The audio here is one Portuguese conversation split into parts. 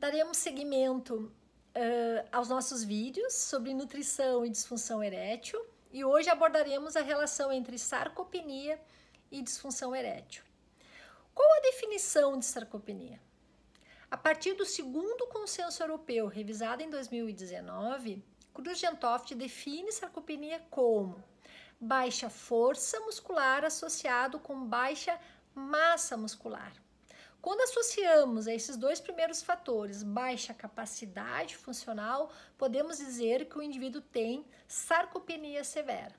daremos seguimento uh, aos nossos vídeos sobre nutrição e disfunção erétil e hoje abordaremos a relação entre sarcopenia e disfunção erétil. Qual a definição de sarcopenia? A partir do segundo consenso europeu, revisado em 2019, Krugentoft define sarcopenia como baixa força muscular associado com baixa massa muscular. Quando associamos a esses dois primeiros fatores baixa capacidade funcional, podemos dizer que o indivíduo tem sarcopenia severa.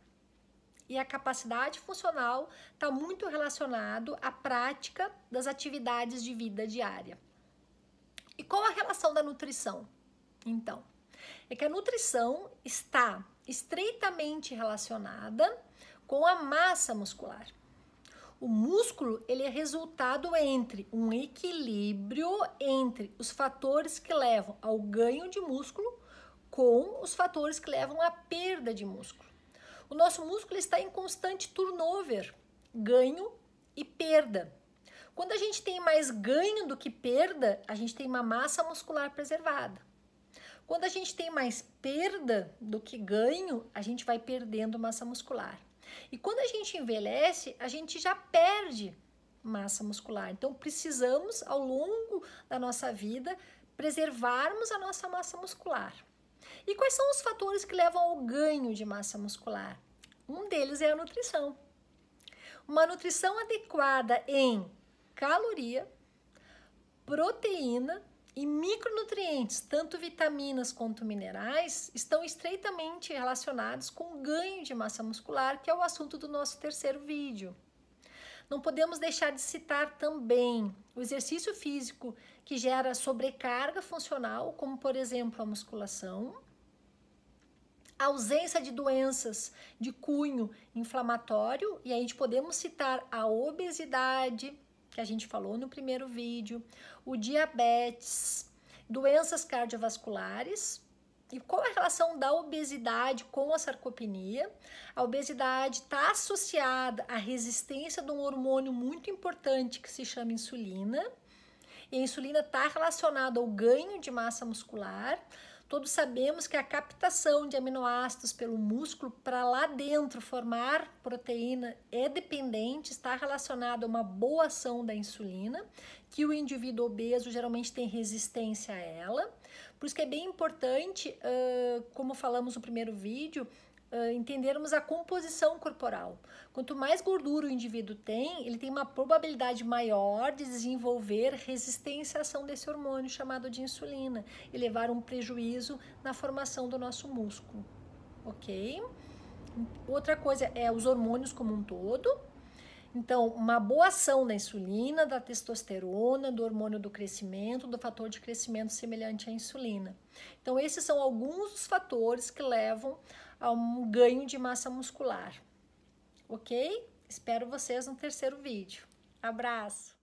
E a capacidade funcional está muito relacionado à prática das atividades de vida diária. E qual a relação da nutrição? Então, é que a nutrição está estreitamente relacionada com a massa muscular. O músculo ele é resultado entre um equilíbrio entre os fatores que levam ao ganho de músculo com os fatores que levam à perda de músculo. O nosso músculo está em constante turnover, ganho e perda. Quando a gente tem mais ganho do que perda, a gente tem uma massa muscular preservada. Quando a gente tem mais perda do que ganho, a gente vai perdendo massa muscular. E quando a gente envelhece, a gente já perde massa muscular. Então, precisamos, ao longo da nossa vida, preservarmos a nossa massa muscular. E quais são os fatores que levam ao ganho de massa muscular? Um deles é a nutrição. Uma nutrição adequada em caloria, proteína e micronutrientes, tanto vitaminas quanto minerais, estão estreitamente relacionados com o ganho de massa muscular, que é o assunto do nosso terceiro vídeo. Não podemos deixar de citar também o exercício físico que gera sobrecarga funcional, como por exemplo a musculação, a ausência de doenças de cunho inflamatório, e a gente podemos citar a obesidade, que a gente falou no primeiro vídeo, o diabetes, doenças cardiovasculares. E qual a relação da obesidade com a sarcopenia? A obesidade está associada à resistência de um hormônio muito importante que se chama insulina. E a insulina está relacionada ao ganho de massa muscular, Todos sabemos que a captação de aminoácidos pelo músculo para lá dentro formar proteína é dependente, está relacionado a uma boa ação da insulina, que o indivíduo obeso geralmente tem resistência a ela. Por isso que é bem importante, como falamos no primeiro vídeo, uh, entendermos a composição corporal. Quanto mais gordura o indivíduo tem, ele tem uma probabilidade maior de desenvolver resistência à ação desse hormônio chamado de insulina e levar um prejuízo na formação do nosso músculo, ok? Outra coisa é os hormônios como um todo. Então, uma boa ação da insulina, da testosterona, do hormônio do crescimento, do fator de crescimento semelhante à insulina. Então, esses são alguns dos fatores que levam a um ganho de massa muscular. Ok? Espero vocês no terceiro vídeo. Abraço!